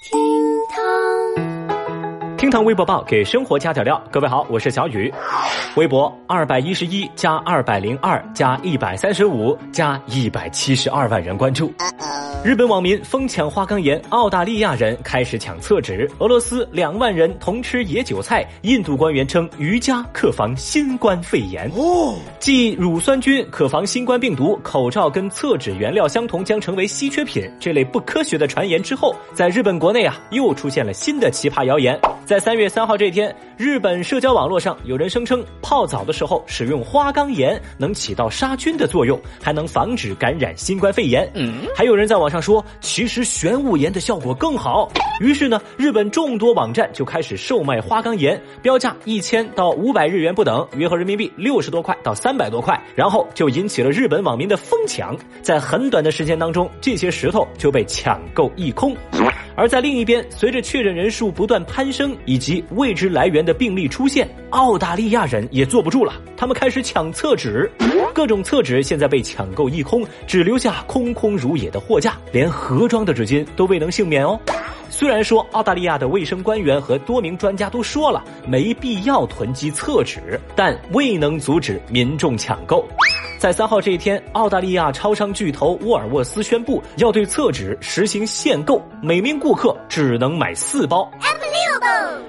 厅堂，厅堂微博报给生活加点料。各位好，我是小雨。微博二百一十一加二百零二加一百三十五加一百七十二万人关注。日本网民疯抢花岗岩，澳大利亚人开始抢厕纸，俄罗斯两万人同吃野韭菜，印度官员称瑜伽可防新冠肺炎。哦，继乳酸菌可防新冠病毒，口罩跟厕纸原料相同将成为稀缺品这类不科学的传言之后，在日本国内啊又出现了新的奇葩谣言。在三月三号这天，日本社交网络上有人声称泡澡的时候使用花岗岩能起到杀菌的作用，还能防止感染新冠肺炎。嗯，还有人在网网上说，其实玄武岩的效果更好。于是呢，日本众多网站就开始售卖花岗岩，标价一千到五百日元不等，约合人民币六十多块到三百多块。然后就引起了日本网民的疯抢，在很短的时间当中，这些石头就被抢购一空。而在另一边，随着确诊人数不断攀升，以及未知来源的病例出现，澳大利亚人也坐不住了，他们开始抢厕纸，各种厕纸现在被抢购一空，只留下空空如也的货架，连盒装的纸巾都未能幸免哦。虽然说澳大利亚的卫生官员和多名专家都说了没必要囤积厕纸，但未能阻止民众抢购。在三号这一天，澳大利亚超商巨头沃尔沃斯宣布要对厕纸实行限购，每名顾客只能买四包。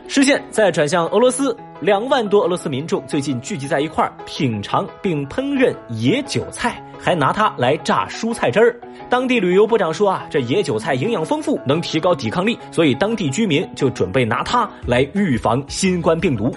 视线再转向俄罗斯，两万多俄罗斯民众最近聚集在一块儿品尝并烹饪野韭菜，还拿它来榨蔬菜汁儿。当地旅游部长说啊，这野韭菜营养丰富，能提高抵抗力，所以当地居民就准备拿它来预防新冠病毒。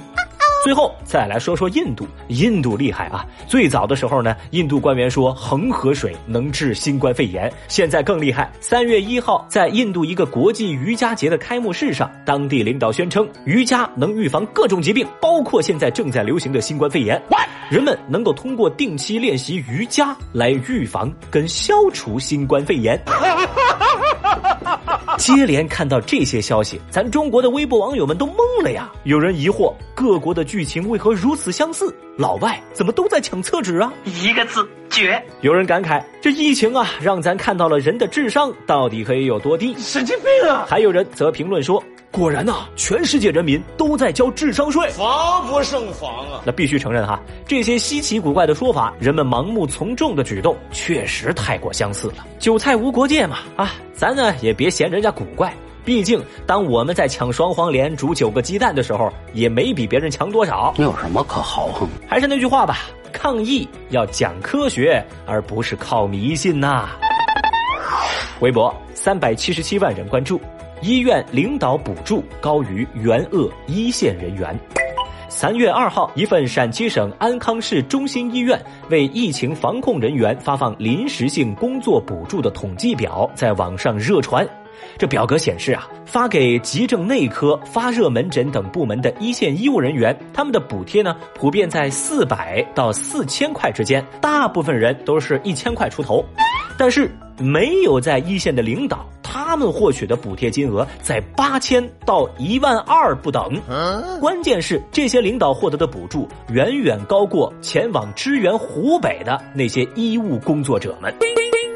最后再来说说印度，印度厉害啊！最早的时候呢，印度官员说恒河水能治新冠肺炎，现在更厉害。三月一号，在印度一个国际瑜伽节的开幕式上，当地领导宣称瑜伽能预防各种疾病，包括现在正在流行的新冠肺炎。人们能够通过定期练习瑜伽来预防跟消除新冠肺炎。接连看到这些消息，咱中国的微博网友们都懵了呀！有人疑惑各国的剧情为何如此相似，老外怎么都在抢厕纸啊？一个字绝！有人感慨这疫情啊，让咱看到了人的智商到底可以有多低，神经病啊！还有人则评论说。果然呐，全世界人民都在交智商税，防不胜防啊！那必须承认哈，这些稀奇古怪的说法，人们盲目从众的举动，确实太过相似了。韭菜无国界嘛，啊，咱呢也别嫌人家古怪，毕竟当我们在抢双黄连煮九个鸡蛋的时候，也没比别人强多少。你有什么可豪横？还是那句话吧，抗疫要讲科学，而不是靠迷信呐。微博三百七十七万人关注。医院领导补助高于援鄂一线人员。三月二号，一份陕西省安康市中心医院为疫情防控人员发放临时性工作补助的统计表在网上热传。这表格显示啊，发给急症内科、发热门诊等部门的一线医务人员，他们的补贴呢，普遍在四百到四千块之间，大部分人都是一千块出头。但是没有在一线的领导。他们获取的补贴金额在八千到一万二不等，关键是这些领导获得的补助远远高过前往支援湖北的那些医务工作者们。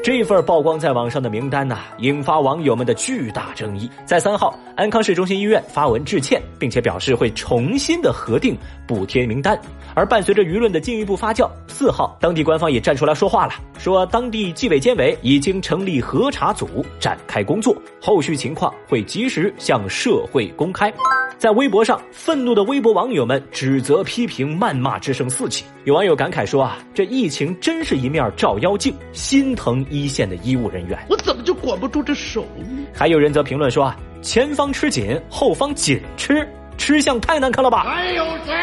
这份曝光在网上的名单呢，引发网友们的巨大争议。在三号，安康市中心医院发文致歉，并且表示会重新的核定补贴名单。而伴随着舆论的进一步发酵，四号当地官方也站出来说话了，说当地纪委监委已经成立核查组展开工作，后续情况会及时向社会公开。在微博上，愤怒的微博网友们指责、批评、谩骂之声四起。有网友感慨说：“啊，这疫情真是一面照妖镜，心疼一线的医务人员。我怎么就管不住这手呢？”还有人则评论说：“啊，前方吃紧，后方紧吃，吃相太难看了吧？”还有谁？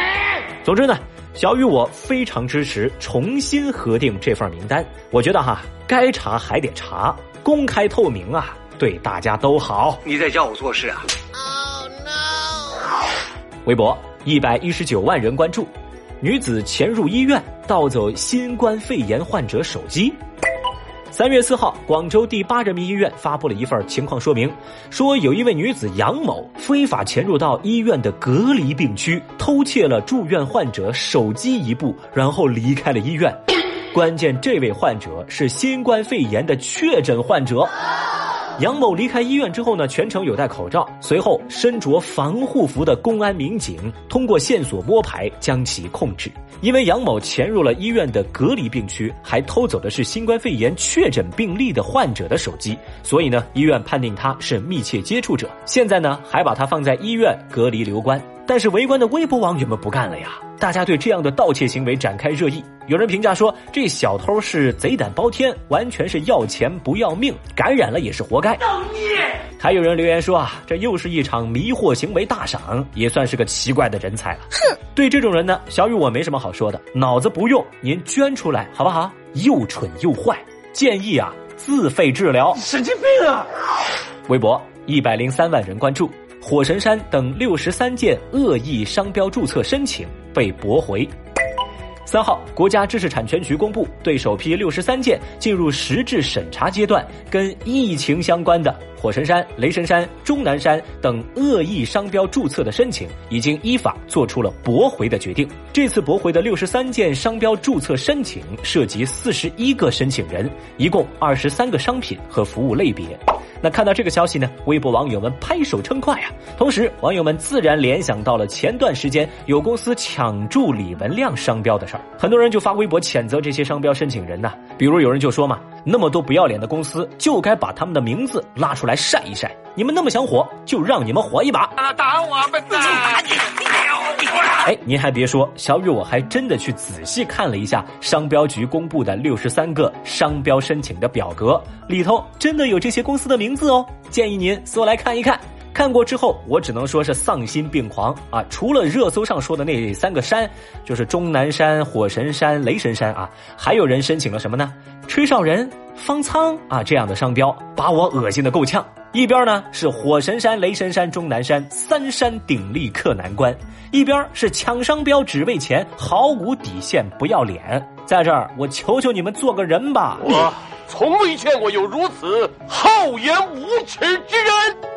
总之呢，小雨我非常支持重新核定这份名单。我觉得哈，该查还得查，公开透明啊，对大家都好。你在教我做事啊？哦，no！微博一百一十九万人关注，女子潜入医院盗走新冠肺炎患者手机。三月四号，广州第八人民医院发布了一份情况说明，说有一位女子杨某非法潜入到医院的隔离病区，偷窃了住院患者手机一部，然后离开了医院。关键，这位患者是新冠肺炎的确诊患者。杨某离开医院之后呢，全程有戴口罩。随后，身着防护服的公安民警通过线索摸排将其控制。因为杨某潜入了医院的隔离病区，还偷走的是新冠肺炎确诊病例的患者的手机，所以呢，医院判定他是密切接触者。现在呢，还把他放在医院隔离留观。但是围观的微博网友们不干了呀！大家对这样的盗窃行为展开热议。有人评价说，这小偷是贼胆包天，完全是要钱不要命，感染了也是活该。造孽！还有人留言说啊，这又是一场迷惑行为大赏，也算是个奇怪的人才了。哼！对这种人呢，小雨我没什么好说的，脑子不用，您捐出来好不好？又蠢又坏，建议啊自费治疗。神经病啊！微博一百零三万人关注。火神山等六十三件恶意商标注册申请被驳回。三号，国家知识产权局公布，对首批六十三件进入实质审查阶段、跟疫情相关的火神山、雷神山、终南山等恶意商标注册的申请，已经依法作出了驳回的决定。这次驳回的六十三件商标注册申请涉及四十一个申请人，一共二十三个商品和服务类别。那看到这个消息呢，微博网友们拍手称快啊！同时，网友们自然联想到了前段时间有公司抢注李文亮商标的事儿，很多人就发微博谴责这些商标申请人呐。比如有人就说嘛，那么多不要脸的公司，就该把他们的名字拉出来晒一晒。你们那么想火，就让你们火一把！打我们的！哎，您还别说，小雨我还真的去仔细看了一下商标局公布的六十三个商标申请的表格，里头真的有这些公司的名字哦。建议您搜来看一看。看过之后，我只能说是丧心病狂啊！除了热搜上说的那三个山，就是终南山、火神山、雷神山啊，还有人申请了什么呢？吹哨人、方舱啊这样的商标，把我恶心的够呛。一边呢是火神山、雷神山、终南山三山鼎立克难关，一边是抢商标只为钱，毫无底线，不要脸。在这儿，我求求你们做个人吧！我从未见过有如此厚颜无耻之人。